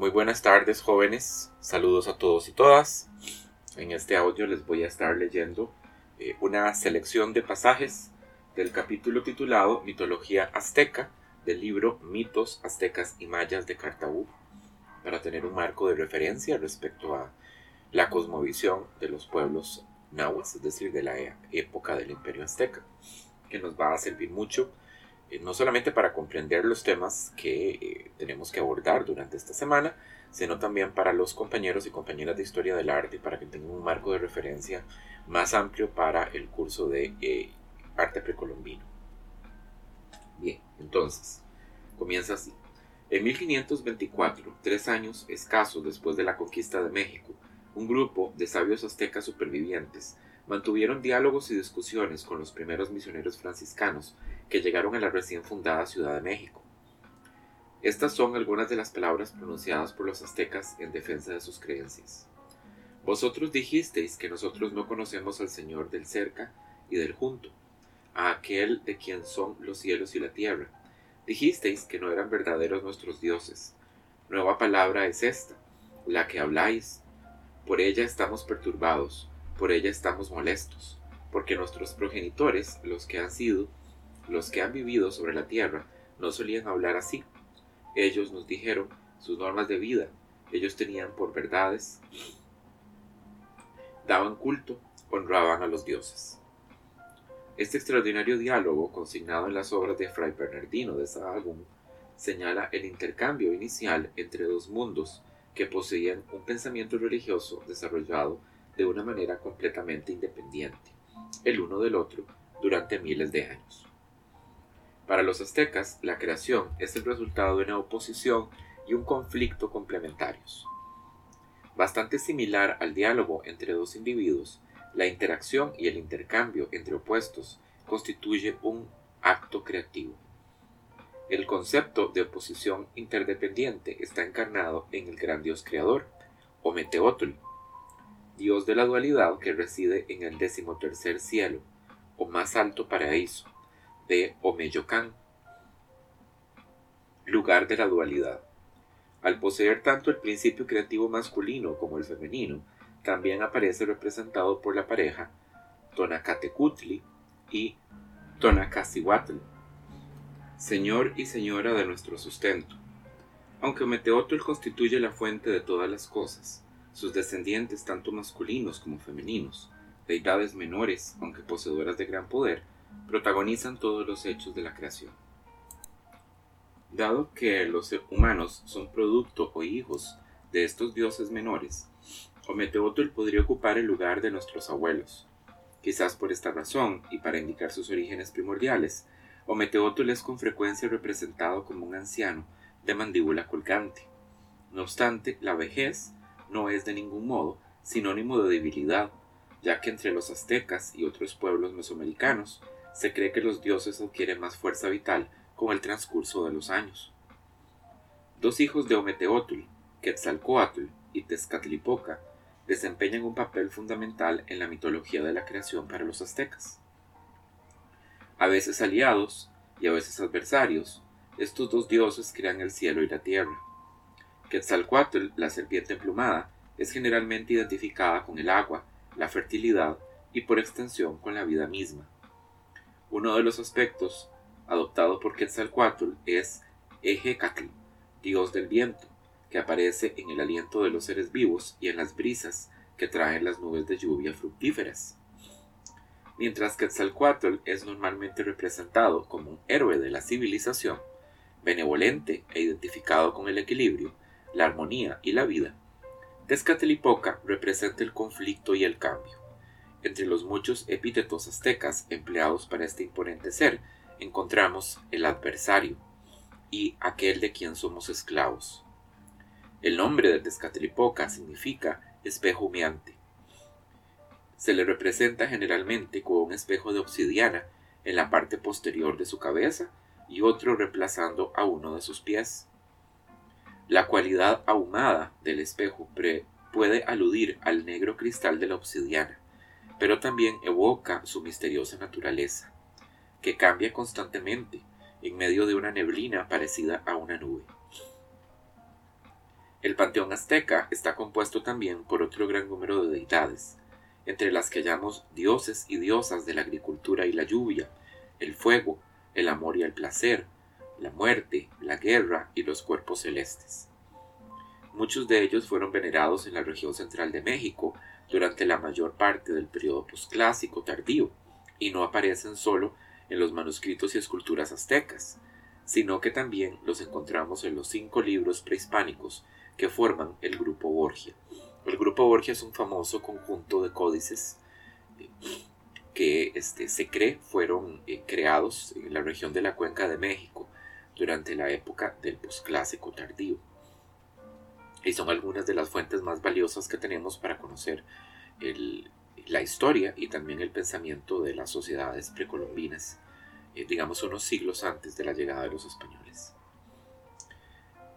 Muy buenas tardes jóvenes, saludos a todos y todas. En este audio les voy a estar leyendo eh, una selección de pasajes del capítulo titulado Mitología Azteca del libro Mitos Aztecas y Mayas de Cartaú para tener un marco de referencia respecto a la cosmovisión de los pueblos nahuas, es decir, de la e-, época del imperio azteca, que nos va a servir mucho no solamente para comprender los temas que eh, tenemos que abordar durante esta semana, sino también para los compañeros y compañeras de historia del arte para que tengan un marco de referencia más amplio para el curso de eh, arte precolombino. Bien, entonces, comienza así. En 1524, tres años escasos después de la conquista de México, un grupo de sabios aztecas supervivientes mantuvieron diálogos y discusiones con los primeros misioneros franciscanos que llegaron a la recién fundada Ciudad de México. Estas son algunas de las palabras pronunciadas por los aztecas en defensa de sus creencias. Vosotros dijisteis que nosotros no conocemos al Señor del cerca y del junto, a aquel de quien son los cielos y la tierra. Dijisteis que no eran verdaderos nuestros dioses. Nueva palabra es esta, la que habláis. Por ella estamos perturbados, por ella estamos molestos, porque nuestros progenitores, los que han sido, los que han vivido sobre la tierra, no solían hablar así. Ellos nos dijeron sus normas de vida, ellos tenían por verdades, daban culto, honraban a los dioses. Este extraordinario diálogo, consignado en las obras de Fray Bernardino de Sahagún, señala el intercambio inicial entre dos mundos que poseían un pensamiento religioso desarrollado de una manera completamente independiente, el uno del otro, durante miles de años. Para los aztecas, la creación es el resultado de una oposición y un conflicto complementarios. Bastante similar al diálogo entre dos individuos, la interacción y el intercambio entre opuestos constituye un acto creativo. El concepto de oposición interdependiente está encarnado en el gran dios creador, Ometeotl, dios de la dualidad que reside en el decimotercer cielo, o más alto paraíso, de Omeyocan, lugar de la dualidad. Al poseer tanto el principio creativo masculino como el femenino, también aparece representado por la pareja Tonacatecutli y Tonacasihuatl, señor y señora de nuestro sustento. Aunque Ometeotl constituye la fuente de todas las cosas, sus descendientes, tanto masculinos como femeninos, deidades menores, aunque poseedoras de gran poder, protagonizan todos los hechos de la creación. Dado que los humanos son producto o hijos de estos dioses menores, Ometeotl podría ocupar el lugar de nuestros abuelos. Quizás por esta razón, y para indicar sus orígenes primordiales, Ometeotl es con frecuencia representado como un anciano de mandíbula colgante. No obstante, la vejez no es de ningún modo sinónimo de debilidad, ya que entre los aztecas y otros pueblos mesoamericanos se cree que los dioses adquieren más fuerza vital con el transcurso de los años. Dos hijos de Ometeotl, Quetzalcoatl y Tezcatlipoca, desempeñan un papel fundamental en la mitología de la creación para los aztecas. A veces aliados y a veces adversarios, estos dos dioses crean el cielo y la tierra. Quetzalcoatl, la serpiente emplumada, es generalmente identificada con el agua, la fertilidad y por extensión con la vida misma. Uno de los aspectos adoptado por Quetzalcoatl es Ejecatl, dios del viento, que aparece en el aliento de los seres vivos y en las brisas que traen las nubes de lluvia fructíferas. Mientras Quetzalcoatl es normalmente representado como un héroe de la civilización, benevolente e identificado con el equilibrio, la armonía y la vida, Tezcatlipoca representa el conflicto y el cambio. Entre los muchos epítetos aztecas empleados para este imponente ser, encontramos el adversario y aquel de quien somos esclavos. El nombre de Tezcatlipoca significa espejo humeante. Se le representa generalmente con un espejo de obsidiana en la parte posterior de su cabeza y otro reemplazando a uno de sus pies. La cualidad ahumada del espejo puede aludir al negro cristal de la obsidiana, pero también evoca su misteriosa naturaleza, que cambia constantemente en medio de una neblina parecida a una nube. El panteón azteca está compuesto también por otro gran número de deidades, entre las que hallamos dioses y diosas de la agricultura y la lluvia, el fuego, el amor y el placer, la muerte, la guerra y los cuerpos celestes. Muchos de ellos fueron venerados en la región central de México durante la mayor parte del periodo posclásico tardío, y no aparecen solo en los manuscritos y esculturas aztecas, sino que también los encontramos en los cinco libros prehispánicos que forman el Grupo Borgia. El Grupo Borgia es un famoso conjunto de códices eh, que este, se cree fueron eh, creados en la región de la Cuenca de México durante la época del posclásico tardío. Y son algunas de las fuentes más valiosas que tenemos para conocer la historia y también el pensamiento de las sociedades precolombinas, eh, digamos unos siglos antes de la llegada de los españoles.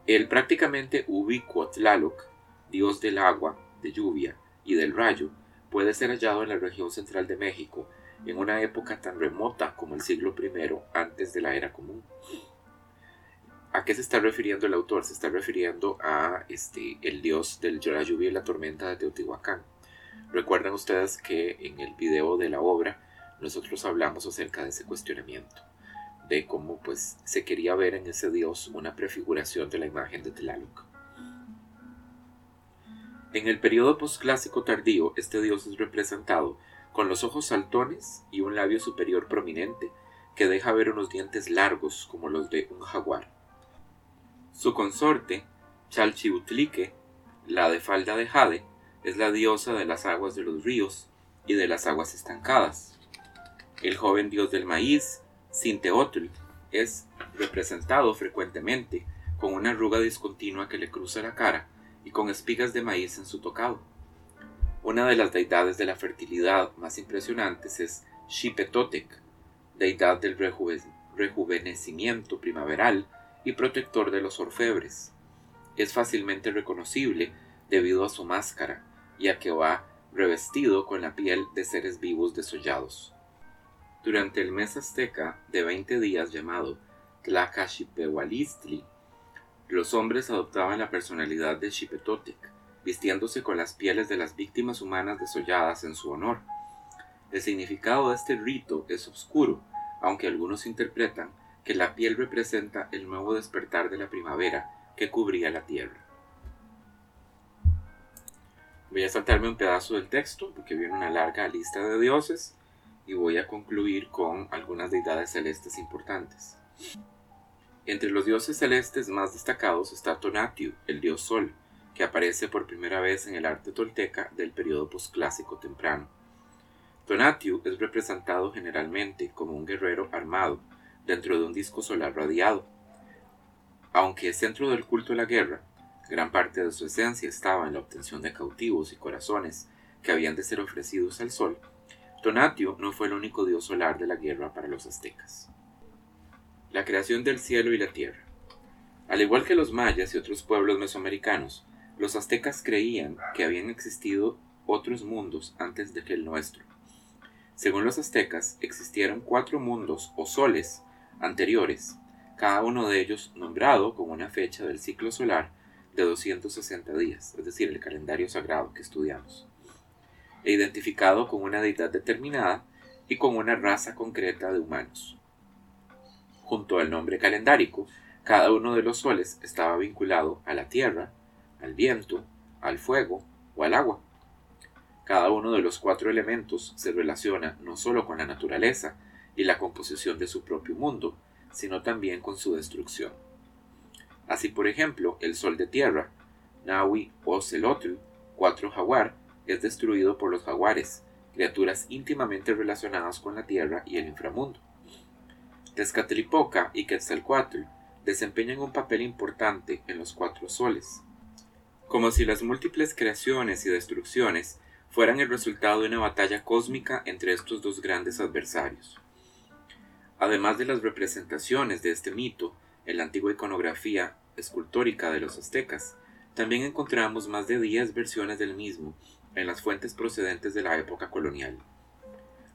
El prácticamente ubicuo Tlaloc, dios del agua, de lluvia y del rayo, puede ser hallado en la región central de México en una época tan remota como el siglo I antes de la era común. ¿A qué se está refiriendo el autor? Se está refiriendo a este, el dios de la lluvia y la tormenta de Teotihuacán. Recuerden ustedes que en el video de la obra nosotros hablamos acerca de ese cuestionamiento de cómo pues se quería ver en ese dios una prefiguración de la imagen de Tlaloc. En el periodo posclásico tardío, este dios es representado con los ojos saltones y un labio superior prominente que deja ver unos dientes largos como los de un jaguar. Su consorte, Chalchiutlique, la de falda de jade, es la diosa de las aguas de los ríos y de las aguas estancadas. El joven dios del maíz Sinteotl es representado frecuentemente con una arruga discontinua que le cruza la cara y con espigas de maíz en su tocado. Una de las deidades de la fertilidad más impresionantes es Xipetotec, deidad del rejuvenecimiento primaveral y protector de los orfebres. Es fácilmente reconocible debido a su máscara y a que va revestido con la piel de seres vivos desollados. Durante el mes azteca de 20 días llamado Tlacaxipehualistli, los hombres adoptaban la personalidad de Xipetotec, vistiéndose con las pieles de las víctimas humanas desolladas en su honor. El significado de este rito es oscuro, aunque algunos interpretan que la piel representa el nuevo despertar de la primavera que cubría la tierra. Voy a saltarme un pedazo del texto porque viene una larga lista de dioses y voy a concluir con algunas deidades celestes importantes. Entre los dioses celestes más destacados está Tonatiuh, el dios Sol, que aparece por primera vez en el arte tolteca del periodo posclásico temprano. Tonatiuh es representado generalmente como un guerrero armado dentro de un disco solar radiado. Aunque es centro del culto de la guerra, gran parte de su esencia estaba en la obtención de cautivos y corazones que habían de ser ofrecidos al sol Tonatio no fue el único dios solar de la guerra para los aztecas. La creación del cielo y la tierra. Al igual que los mayas y otros pueblos mesoamericanos, los aztecas creían que habían existido otros mundos antes de que el nuestro. Según los aztecas, existieron cuatro mundos o soles anteriores, cada uno de ellos nombrado con una fecha del ciclo solar de 260 días, es decir, el calendario sagrado que estudiamos e identificado con una deidad determinada y con una raza concreta de humanos. Junto al nombre calendárico, cada uno de los soles estaba vinculado a la tierra, al viento, al fuego o al agua. Cada uno de los cuatro elementos se relaciona no solo con la naturaleza y la composición de su propio mundo, sino también con su destrucción. Así, por ejemplo, el sol de tierra, Naui o Celotl, cuatro jaguar, es destruido por los jaguares, criaturas íntimamente relacionadas con la tierra y el inframundo. Tezcatlipoca y Quetzalcoatl desempeñan un papel importante en los cuatro soles, como si las múltiples creaciones y destrucciones fueran el resultado de una batalla cósmica entre estos dos grandes adversarios. Además de las representaciones de este mito en la antigua iconografía escultórica de los aztecas, también encontramos más de 10 versiones del mismo en las fuentes procedentes de la época colonial.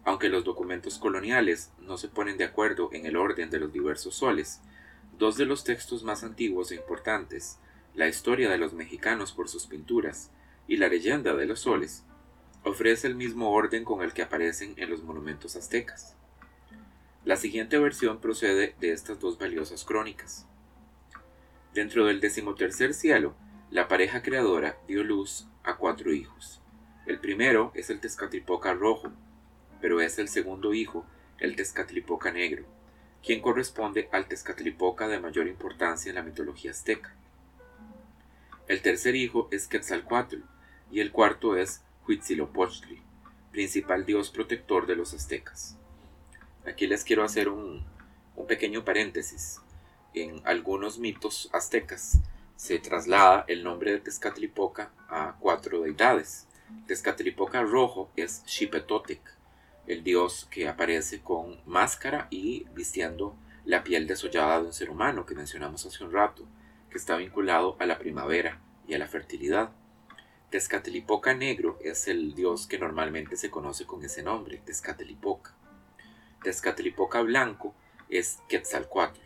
Aunque los documentos coloniales no se ponen de acuerdo en el orden de los diversos soles, dos de los textos más antiguos e importantes, la historia de los mexicanos por sus pinturas y la leyenda de los soles, ofrece el mismo orden con el que aparecen en los monumentos aztecas. La siguiente versión procede de estas dos valiosas crónicas. Dentro del decimotercer cielo, la pareja creadora dio luz a cuatro hijos. El primero es el Tezcatlipoca rojo, pero es el segundo hijo, el Tezcatlipoca negro, quien corresponde al Tezcatlipoca de mayor importancia en la mitología azteca. El tercer hijo es Quetzalcoatl y el cuarto es Huitzilopochtli, principal dios protector de los aztecas. Aquí les quiero hacer un, pequeño paréntesis. En algunos mitos aztecas se traslada el nombre de Tezcatlipoca a cuatro deidades. Tezcatlipoca rojo es Xipetotec, el dios que aparece con máscara y vistiendo la piel desollada de un ser humano que mencionamos hace un rato, que está vinculado a la primavera y a la fertilidad. Tezcatlipoca negro es el dios que normalmente se conoce con ese nombre, Tezcatlipoca. Tezcatlipoca blanco es Quetzalcoatl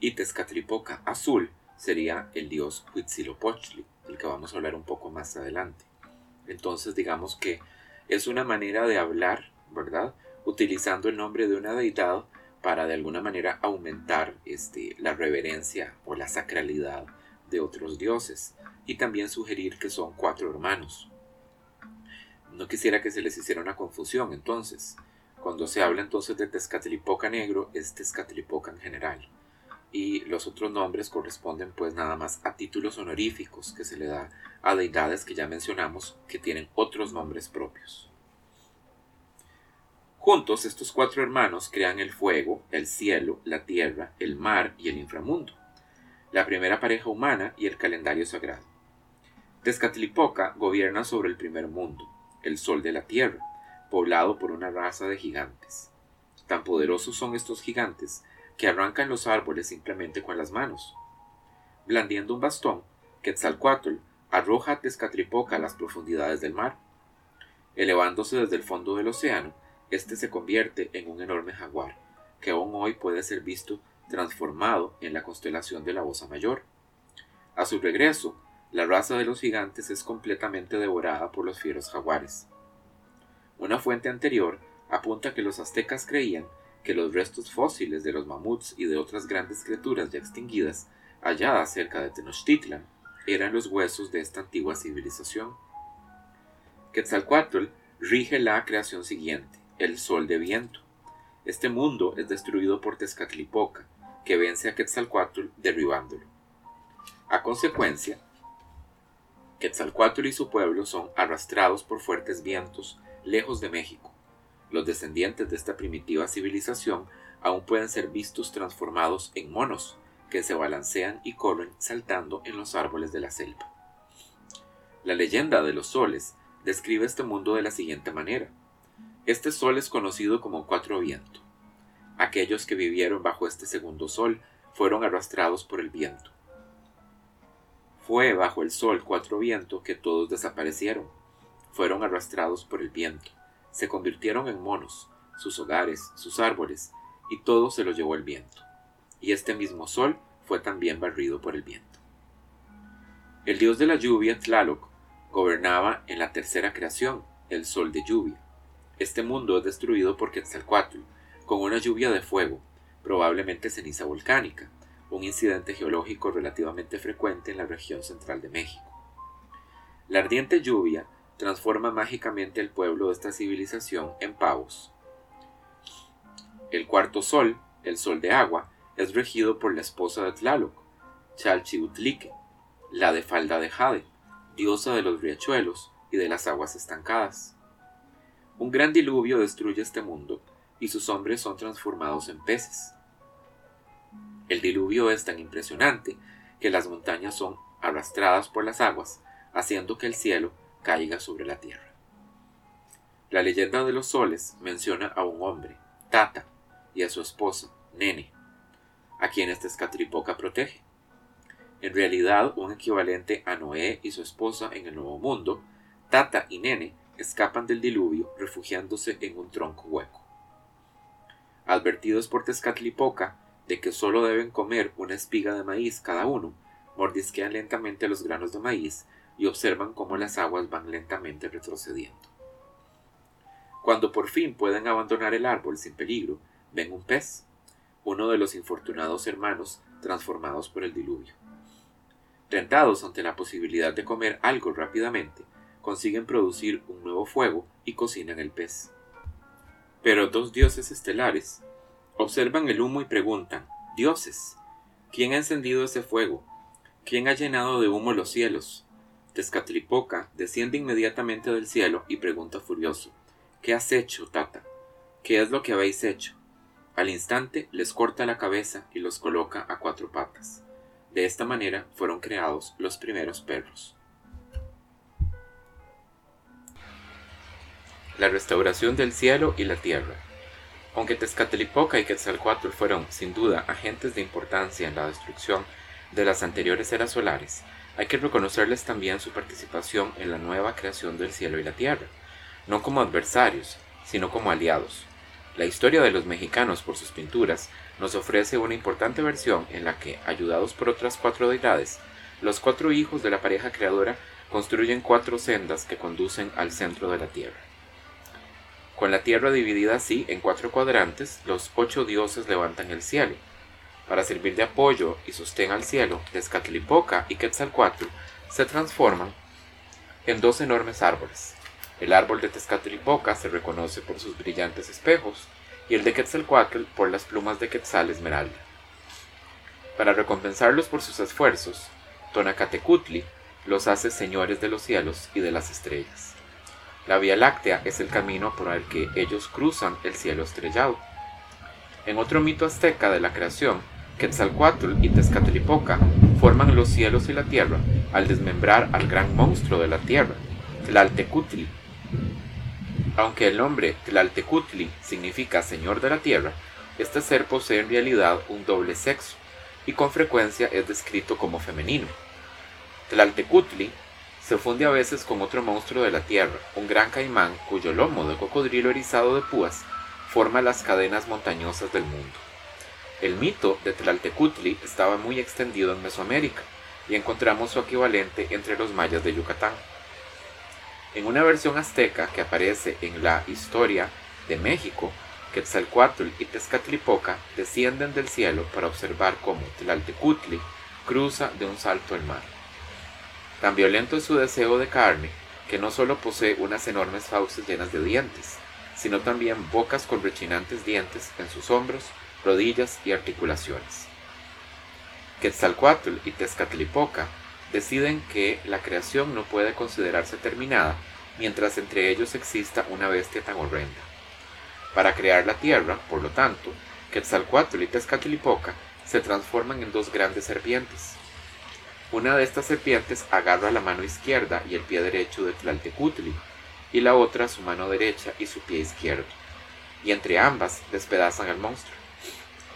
y Tezcatlipoca azul sería el dios Huitzilopochtli, del que vamos a hablar un poco más adelante. Entonces digamos que es una manera de hablar ¿verdad? Utilizando el nombre de una deidad para de alguna manera aumentar este, la reverencia o la sacralidad de otros dioses y también sugerir que son cuatro hermanos. No quisiera que se les hiciera una confusión entonces. Cuando se habla entonces de Tezcatlipoca negro es Tezcatlipoca en general y los otros nombres corresponden pues nada más a títulos honoríficos que se le da a deidades que ya mencionamos que tienen otros nombres propios. Juntos estos cuatro hermanos crean el fuego, el cielo, la tierra, el mar y el inframundo, la primera pareja humana y el calendario sagrado. Tezcatlipoca gobierna sobre el primer mundo, el sol de la tierra, poblado por una raza de gigantes. Tan poderosos son estos gigantes que arrancan los árboles simplemente con las manos. Blandiendo un bastón, Quetzalcoatl arroja a Tezcatlipoca a las profundidades del mar. Elevándose desde el fondo del océano, este se convierte en un enorme jaguar, que aún hoy puede ser visto transformado en la constelación de la Osa Mayor. A su regreso, la raza de los gigantes es completamente devorada por los fieros jaguares. Una fuente anterior apunta que los aztecas creían que los restos fósiles de los mamuts y de otras grandes criaturas ya extinguidas halladas cerca de Tenochtitlan eran los huesos de esta antigua civilización. Quetzalcoatl rige la creación siguiente el sol de viento. Este mundo es destruido por Tezcatlipoca, que vence a Quetzalcoatl derribándolo. A consecuencia, Quetzalcoatl y su pueblo son arrastrados por fuertes vientos lejos de México. Los descendientes de esta primitiva civilización aún pueden ser vistos transformados en monos que se balancean y corren saltando en los árboles de la selva. La leyenda de los soles describe este mundo de la siguiente manera. Este sol es conocido como cuatro viento. Aquellos que vivieron bajo este segundo sol fueron arrastrados por el viento. Fue bajo el sol cuatro viento que todos desaparecieron. Fueron arrastrados por el viento. Se convirtieron en monos, sus hogares, sus árboles, y todo se lo llevó el viento. Y este mismo sol fue también barrido por el viento. El dios de la lluvia, Tlaloc, gobernaba en la tercera creación, el sol de lluvia. Este mundo es destruido por Quetzalcoatl, con una lluvia de fuego, probablemente ceniza volcánica, un incidente geológico relativamente frecuente en la región central de México. La ardiente lluvia transforma mágicamente el pueblo de esta civilización en pavos. El cuarto sol, el sol de agua, es regido por la esposa de Tlaloc, Chalchiutlique, la de falda de jade, diosa de los riachuelos y de las aguas estancadas. Un gran diluvio destruye este mundo y sus hombres son transformados en peces. El diluvio es tan impresionante que las montañas son arrastradas por las aguas, haciendo que el cielo caiga sobre la tierra. La leyenda de los soles menciona a un hombre, Tata, y a su esposa, Nene, a quienes Tezcatlipoca protege. En realidad, un equivalente a Noé y su esposa en el Nuevo Mundo, Tata y Nene escapan del diluvio refugiándose en un tronco hueco. Advertidos por Tezcatlipoca de que solo deben comer una espiga de maíz cada uno, mordisquean lentamente los granos de maíz y observan cómo las aguas van lentamente retrocediendo. Cuando por fin pueden abandonar el árbol sin peligro, ven un pez, uno de los infortunados hermanos transformados por el diluvio. Tentados ante la posibilidad de comer algo rápidamente, consiguen producir un nuevo fuego y cocinan el pez. Pero dos dioses estelares observan el humo y preguntan, Dioses, ¿quién ha encendido ese fuego? ¿Quién ha llenado de humo los cielos? Tezcatlipoca desciende inmediatamente del cielo y pregunta furioso, ¿Qué has hecho, Tata? ¿Qué es lo que habéis hecho? Al instante les corta la cabeza y los coloca a cuatro patas. De esta manera fueron creados los primeros perros. La restauración del cielo y la tierra. Aunque Tezcatlipoca y Quetzalcoatl fueron, sin duda, agentes de importancia en la destrucción de las anteriores eras solares, hay que reconocerles también su participación en la nueva creación del cielo y la tierra, no como adversarios, sino como aliados. La historia de los mexicanos por sus pinturas nos ofrece una importante versión en la que, ayudados por otras cuatro deidades, los cuatro hijos de la pareja creadora construyen cuatro sendas que conducen al centro de la tierra. Con la tierra dividida así en cuatro cuadrantes, los ocho dioses levantan el cielo. Para servir de apoyo y sostén al cielo, Tezcatlipoca y Quetzalcoatl se transforman en dos enormes árboles. El árbol de Tezcatlipoca se reconoce por sus brillantes espejos y el de Quetzalcoatl por las plumas de Quetzal Esmeralda. Para recompensarlos por sus esfuerzos, Tonacatecutli los hace señores de los cielos y de las estrellas. La Vía Láctea es el camino por el que ellos cruzan el cielo estrellado. En otro mito azteca de la creación, Quetzalcoatl y Tezcatlipoca forman los cielos y la tierra al desmembrar al gran monstruo de la tierra, Tlaltecutli. Aunque el nombre Tlaltecutli significa Señor de la Tierra, este ser posee en realidad un doble sexo y con frecuencia es descrito como femenino. Tlaltecutli se funde a veces con otro monstruo de la tierra, un gran caimán cuyo lomo de cocodrilo erizado de púas forma las cadenas montañosas del mundo. El mito de Tlaltecutli estaba muy extendido en Mesoamérica y encontramos su equivalente entre los mayas de Yucatán. En una versión azteca que aparece en la Historia de México, Quetzalcoatl y Tezcatlipoca descienden del cielo para observar cómo Tlaltecutli cruza de un salto el mar. Tan violento es su deseo de carne que no solo posee unas enormes fauces llenas de dientes, sino también bocas con rechinantes dientes en sus hombros, rodillas y articulaciones. Quetzalcoatl y Tezcatlipoca deciden que la creación no puede considerarse terminada mientras entre ellos exista una bestia tan horrenda. Para crear la tierra, por lo tanto, Quetzalcoatl y Tezcatlipoca se transforman en dos grandes serpientes, una de estas serpientes agarra la mano izquierda y el pie derecho de Tlaltecutli, y la otra su mano derecha y su pie izquierdo, y entre ambas despedazan al monstruo.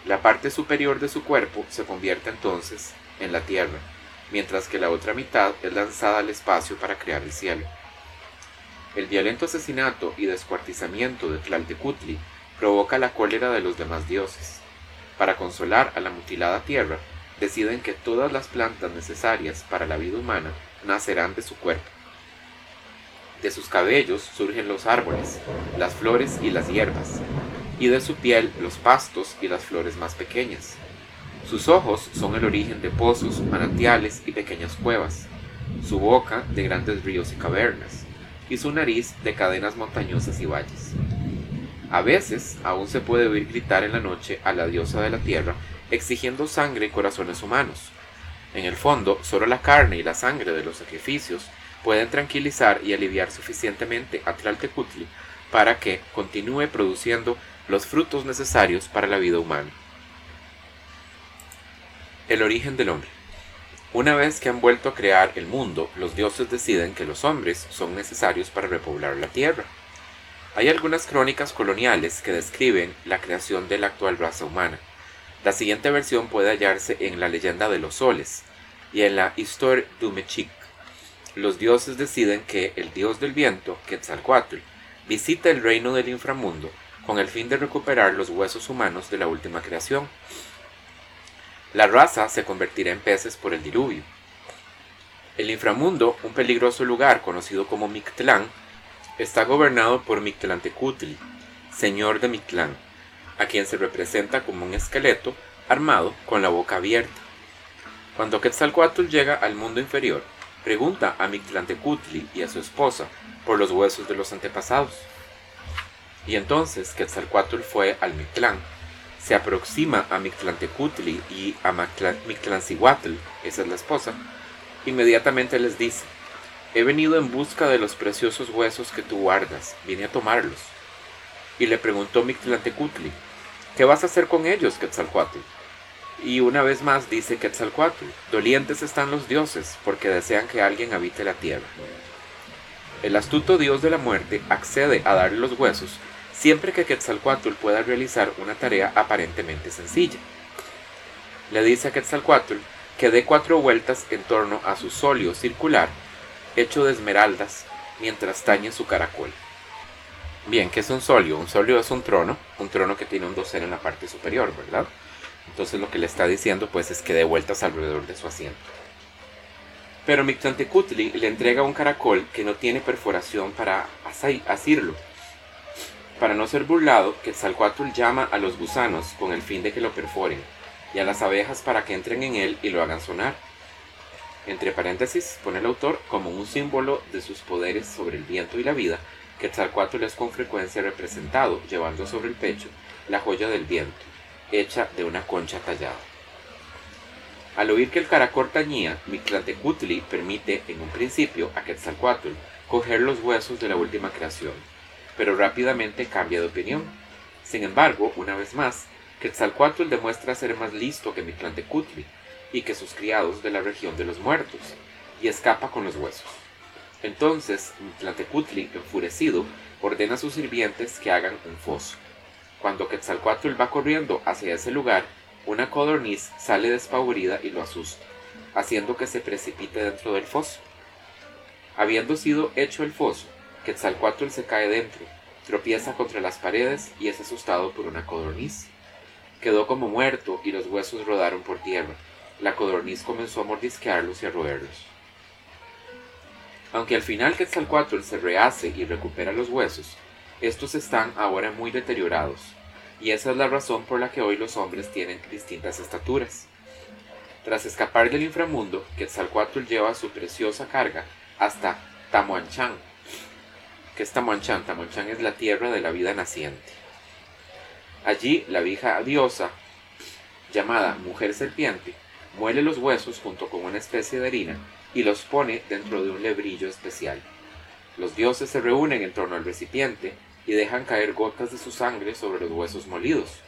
La parte superior de su cuerpo se convierte entonces en la tierra, mientras que la otra mitad es lanzada al espacio para crear el cielo. El violento asesinato y descuartizamiento de Tlaltecutli provoca la cólera de los demás dioses. Para consolar a la mutilada tierra, deciden que todas las plantas necesarias para la vida humana nacerán de su cuerpo. De sus cabellos surgen los árboles, las flores y las hierbas, y de su piel los pastos y las flores más pequeñas. Sus ojos son el origen de pozos, manantiales y pequeñas cuevas, su boca de grandes ríos y cavernas, y su nariz de cadenas montañosas y valles. A veces aún se puede oír gritar en la noche a la diosa de la tierra exigiendo sangre y corazones humanos. En el fondo, solo la carne y la sangre de los sacrificios pueden tranquilizar y aliviar suficientemente a Tlaltecutli para que continúe produciendo los frutos necesarios para la vida humana. El origen del hombre. Una vez que han vuelto a crear el mundo, los dioses deciden que los hombres son necesarios para repoblar la tierra. Hay algunas crónicas coloniales que describen la creación de la actual raza humana, la siguiente versión puede hallarse en la leyenda de los soles y en la Histoire du Mexique. Los dioses deciden que el dios del viento, Quetzalcoatl, visita el reino del inframundo con el fin de recuperar los huesos humanos de la última creación. La raza se convertirá en peces por el diluvio, El inframundo, un peligroso lugar conocido como Mictlán, está gobernado por Mictlantecutli, señor de Mictlán, a quien se representa como un esqueleto armado con la boca abierta. Cuando Quetzalcoatl llega al mundo inferior, pregunta a Mictlantecutli y a su esposa por los huesos de los antepasados. Y entonces Quetzalcoatl fue al Mictlán, se aproxima a Mictlantecutli y a Mictlancihuatl, esa es la esposa, Inmediatamente les dice, he venido en busca de los preciosos huesos que tú guardas, vine a tomarlos. Y le preguntó Mictlantecutli, ¿qué vas a hacer con ellos, Quetzalcoatl? Y una vez más dice Quetzalcoatl, dolientes están los dioses, porque desean que alguien habite la tierra. El astuto dios de la muerte accede a darle los huesos siempre que Quetzalcoatl pueda realizar una tarea aparentemente sencilla. Le dice a Quetzalcoatl que dé cuatro vueltas en torno a su solio circular, hecho de esmeraldas, mientras tañe su caracol. Bien, ¿qué es un solio? Un solio es un trono, un trono que tiene un dosel en la parte superior, ¿verdad? Entonces lo que le está diciendo pues es que dé vueltas alrededor de su asiento. Pero Mictlantecutli le entrega un caracol que no tiene perforación para asirlo. Para no ser burlado, Quetzalcoatl llama a los gusanos con el fin de que lo perforen y a las abejas para que entren en él y lo hagan sonar. Entre paréntesis, pone el autor como un símbolo de sus poderes sobre el viento y la vida, que Quetzalcoatl es con frecuencia representado llevando sobre el pecho la joya del viento, hecha de una concha tallada. Al oír que el caracol tañía, Mictlantecutli permite en un principio a Quetzalcoatl coger los huesos de la última creación, pero rápidamente cambia de opinión. Sin embargo, una vez más, Quetzalcoatl demuestra ser más listo que Mictlantecutli y que sus criados de la región de los muertos, y escapa con los huesos. Entonces Mictlantecutli, enfurecido, ordena a sus sirvientes que hagan un foso. Cuando Quetzalcoatl va corriendo hacia ese lugar, una codorniz sale despavorida y lo asusta, haciendo que se precipite dentro del foso. Habiendo sido hecho el foso, Quetzalcoatl se cae dentro, tropieza contra las paredes y es asustado por una codorniz. Quedó como muerto y los huesos rodaron por tierra. La codorniz comenzó a mordisquearlos y a roerlos. Aunque al final Quetzalcoatl se rehace y recupera los huesos, estos están ahora muy deteriorados, y esa es la razón por la que hoy los hombres tienen distintas estaturas. Tras escapar del inframundo, Quetzalcoatl lleva su preciosa carga hasta Tamuanchán. ¿Qué es Tamuanchán? Tamuanchán es la tierra de la vida naciente. Allí la vieja diosa, llamada mujer serpiente, muele los huesos junto con una especie de harina y los pone dentro de un lebrillo especial. Los dioses se reúnen en torno al recipiente y dejan caer gotas de su sangre sobre los huesos molidos,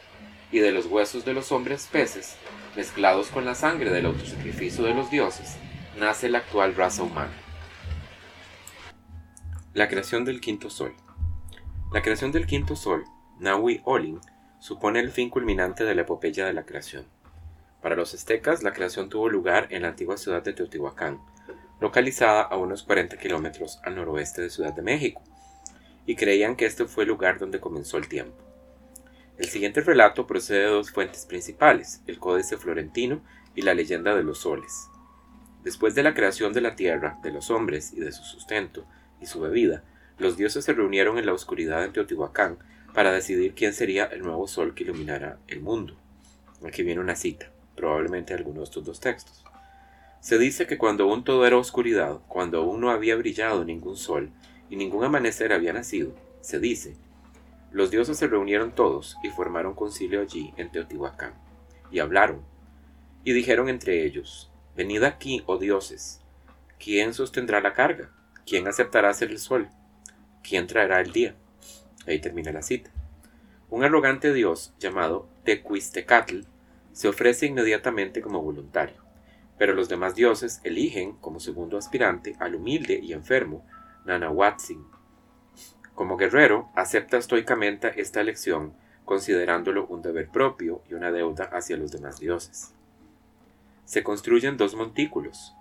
y de los huesos de los hombres peces, mezclados con la sangre del autosacrificio de los dioses, nace la actual raza humana. La creación del quinto sol. La creación del quinto sol, Nahui Olin, supone el fin culminante de la epopeya de la creación. Para los aztecas, la creación tuvo lugar en la antigua ciudad de Teotihuacán, localizada a unos 40 kilómetros al noroeste de Ciudad de México, y creían que este fue el lugar donde comenzó el tiempo. El siguiente relato procede de dos fuentes principales, el Códice Florentino y la leyenda de los soles. Después de la creación de la tierra, de los hombres y de su sustento y su bebida, los dioses se reunieron en la oscuridad en Teotihuacán para decidir quién sería el nuevo sol que iluminara el mundo. Aquí viene una cita, probablemente alguno de estos dos textos. Se dice que cuando aún todo era oscuridad, cuando aún no había brillado ningún sol y ningún amanecer había nacido, se dice, los dioses se reunieron todos y formaron concilio allí en Teotihuacán, y hablaron, y dijeron entre ellos, Venid aquí, oh dioses, ¿quién sostendrá la carga? ¿Quién aceptará ser el sol? ¿Quién traerá el día? Ahí termina la cita. Un arrogante dios llamado Tecuistecatl se ofrece inmediatamente como voluntario, pero los demás dioses eligen como segundo aspirante al humilde y enfermo Nanahuatzin. Como guerrero, acepta estoicamente esta elección, considerándolo un deber propio y una deuda hacia los demás dioses. Se construyen dos montículos,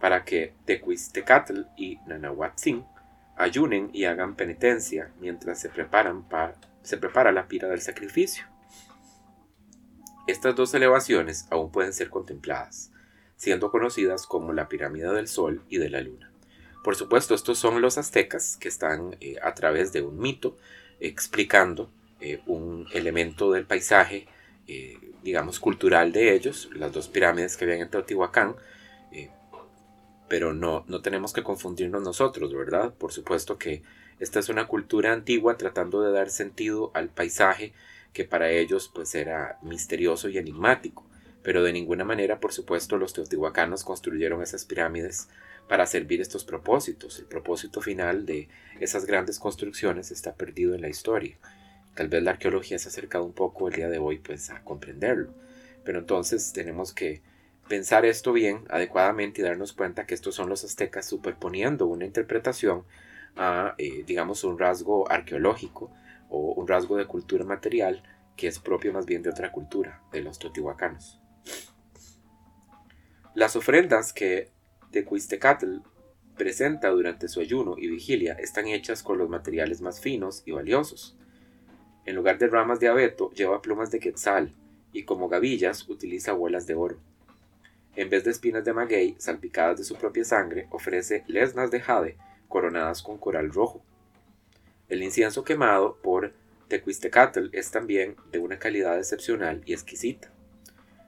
para que Tecuistecatl y Nanahuatzin ayunen y hagan penitencia mientras se, preparan para, se prepara la pira del sacrificio. Estas dos elevaciones aún pueden ser contempladas. siendo conocidas como la pirámide del Sol y de la Luna. Por supuesto, estos son los aztecas que están eh, a través de un mito explicando eh, un elemento del paisaje, eh, digamos, cultural de ellos, las dos pirámides que habían en Teotihuacán, pero no, no tenemos que confundirnos nosotros, ¿verdad? Por supuesto que esta es una cultura antigua tratando de dar sentido al paisaje que para ellos pues era misterioso y enigmático, pero de ninguna manera, por supuesto, los teotihuacanos construyeron esas pirámides para servir estos propósitos. El propósito final de esas grandes construcciones está perdido en la historia. Tal vez la arqueología se ha acercado un poco el día de hoy pues a comprenderlo, pero entonces tenemos que pensar esto bien, adecuadamente y darnos cuenta que estos son los aztecas superponiendo una interpretación a, eh, digamos, un rasgo arqueológico o un rasgo de cultura material que es propio más bien de otra cultura, de los teotihuacanos. Las ofrendas que Tecuistecatl presenta durante su ayuno y vigilia están hechas con los materiales más finos y valiosos. En lugar de ramas de abeto, lleva plumas de quetzal y como gavillas utiliza bolas de oro. En vez de espinas de maguey salpicadas de su propia sangre, ofrece lesnas de jade coronadas con coral rojo. El incienso quemado por Tecuistecatl es también de una calidad excepcional y exquisita.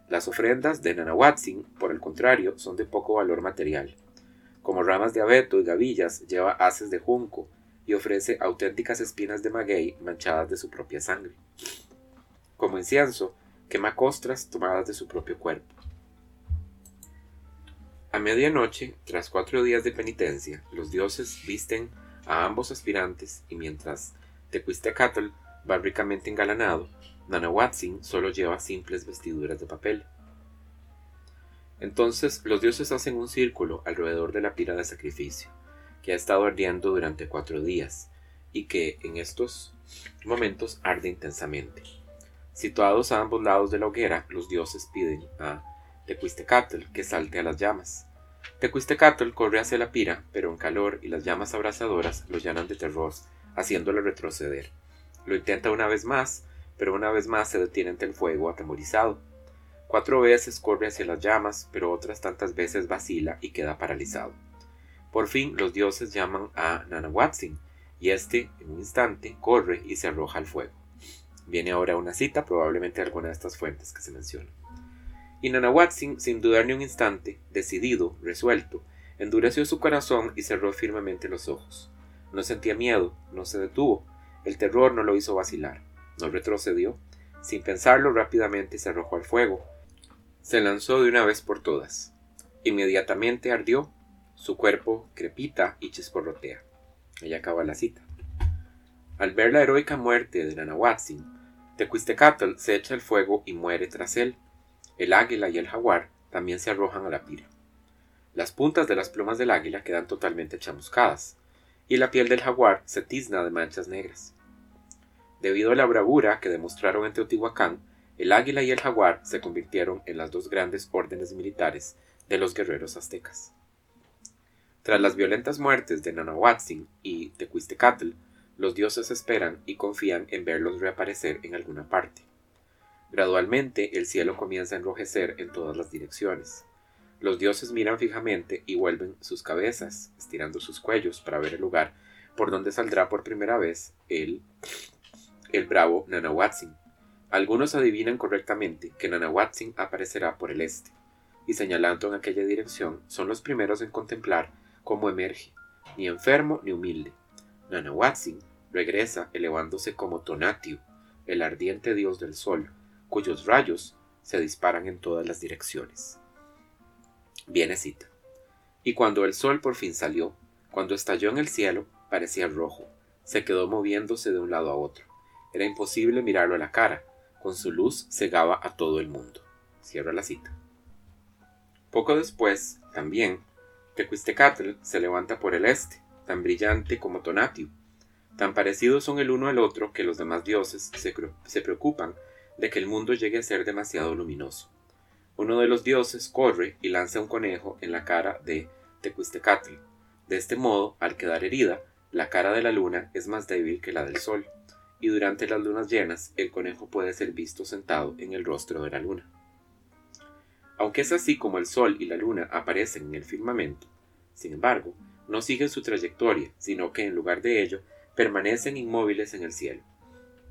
Las ofrendas de Nanahuatzin, por el contrario, son de poco valor material. Como ramas de abeto y gavillas, lleva haces de junco y ofrece auténticas espinas de maguey manchadas de su propia sangre. Como incienso, quema costras tomadas de su propio cuerpo. A medianoche, tras cuatro días de penitencia, los dioses visten a ambos aspirantes y mientras Tecuistecatl va ricamente engalanado, Nanahuatzin solo lleva simples vestiduras de papel. Entonces los dioses hacen un círculo alrededor de la pira de sacrificio, que ha estado ardiendo durante cuatro días, y que en estos momentos arde intensamente. Situados a ambos lados de la hoguera, los dioses piden a Tecuistecatl que salte a las llamas. Tecuistecatl corre hacia la pira, pero en calor y las llamas abrasadoras lo llenan de terror, haciéndolo retroceder. Lo intenta una vez más, pero una vez más se detiene ante el fuego atemorizado. Cuatro veces corre hacia las llamas, pero otras tantas veces vacila y queda paralizado. Por fin los dioses llaman a Nanahuatzin, y éste, en un instante, corre y se arroja al fuego. Viene ahora una cita, probablemente alguna de estas fuentes que se mencionan. Y Nanahuatzin, sin dudar ni un instante, decidido, resuelto, endureció su corazón y cerró firmemente los ojos. No sentía miedo, no se detuvo, el terror no lo hizo vacilar, no retrocedió, sin pensarlo rápidamente se arrojó al fuego, se lanzó de una vez por todas. Inmediatamente ardió, su cuerpo crepita y chisporrotea. Ella acaba la cita. Al ver la heroica muerte de Nanahuatzin, Tecuistecatl se echa al fuego y muere tras él, el águila y el jaguar también se arrojan a la pira. Las puntas de las plumas del águila quedan totalmente chamuscadas, y la piel del jaguar se tizna de manchas negras. Debido a la bravura que demostraron en Teotihuacán, el águila y el jaguar se convirtieron en las dos grandes órdenes militares de los guerreros aztecas. Tras las violentas muertes de Nanahuatzin y Tecuistecatl, los dioses esperan y confían en verlos reaparecer en alguna parte. Gradualmente el cielo comienza a enrojecer en todas las direcciones. Los dioses miran fijamente y vuelven sus cabezas, estirando sus cuellos para ver el lugar por donde saldrá por primera vez el, el bravo Nanahuatzin. Algunos adivinan correctamente que Nanahuatzin aparecerá por el este, y señalando en aquella dirección son los primeros en contemplar cómo emerge, ni enfermo ni humilde. Nanahuatzin regresa elevándose como Tonatiuh, el ardiente dios del sol, cuyos rayos se disparan en todas las direcciones. Viene cita. Y cuando el sol por fin salió, cuando estalló en el cielo, parecía rojo, se quedó moviéndose de un lado a otro. Era imposible mirarlo a la cara, con su luz cegaba a todo el mundo. Cierra la cita. Poco después, también, Tecuistecatl se levanta por el este, tan brillante como Tonatiuh. Tan parecidos son el uno al otro que los demás dioses se, se preocupan de que el mundo llegue a ser demasiado luminoso. Uno de los dioses corre y lanza un conejo en la cara de Tecuistecatl. De este modo, al quedar herida, la cara de la luna es más débil que la del sol, y durante las lunas llenas el conejo puede ser visto sentado en el rostro de la luna. Aunque es así como el Sol y la Luna aparecen en el firmamento, sin embargo, no siguen su trayectoria, sino que en lugar de ello permanecen inmóviles en el cielo.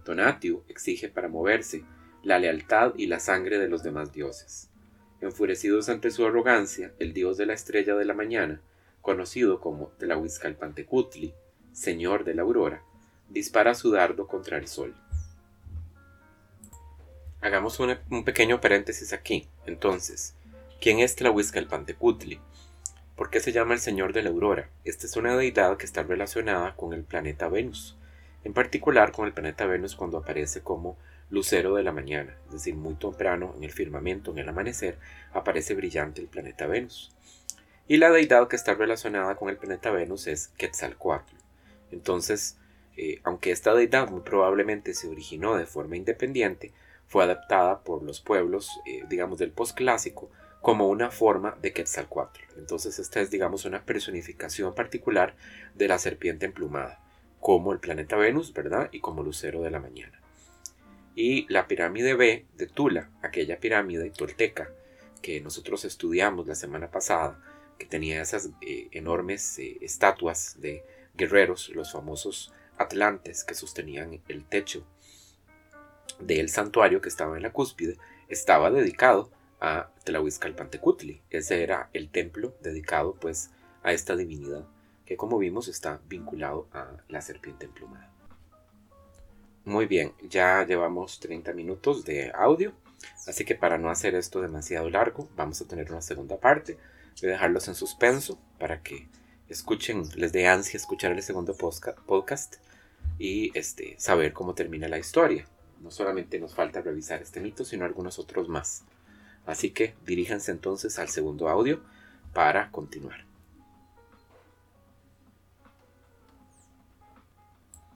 Donatio exige para moverse la lealtad y la sangre de los demás dioses. Enfurecidos ante su arrogancia, el dios de la estrella de la mañana, conocido como Tlahuizcalpantecutli, señor de la aurora, dispara su dardo contra el sol. Hagamos un pequeño paréntesis aquí. Entonces, ¿quién es Tlahuizcalpantecutli? ¿Por qué se llama el Señor de la Aurora? Esta es una deidad que está relacionada con el planeta Venus, en particular con el planeta Venus cuando aparece como lucero de la mañana, es decir, muy temprano en el firmamento, en el amanecer, aparece brillante el planeta Venus. Y la deidad que está relacionada con el planeta Venus es Quetzalcoatl. Entonces, eh, aunque esta deidad muy probablemente se originó de forma independiente, fue adaptada por los pueblos, eh, digamos, del posclásico como una forma de Quetzalcoatl. Entonces esta es, digamos, una personificación particular de la serpiente emplumada, como el planeta Venus, ¿verdad? Y como lucero de la mañana. Y la pirámide B de Tula, aquella pirámide tolteca que nosotros estudiamos la semana pasada, que tenía esas eh, enormes eh, estatuas de guerreros, los famosos atlantes que sostenían el techo del santuario que estaba en la cúspide, estaba dedicado a Tlahuizcalpantecutli. Ese era el templo dedicado pues a esta divinidad que como vimos está vinculado a la serpiente emplumada. Muy bien, ya llevamos 30 minutos de audio, así que para no hacer esto demasiado largo, vamos a tener una segunda parte. Voy a dejarlos en suspenso para que escuchen, les dé ansia escuchar el segundo podcast y este, saber cómo termina la historia. No solamente nos falta revisar este mito, sino algunos otros más. Así que diríjanse entonces al segundo audio para continuar.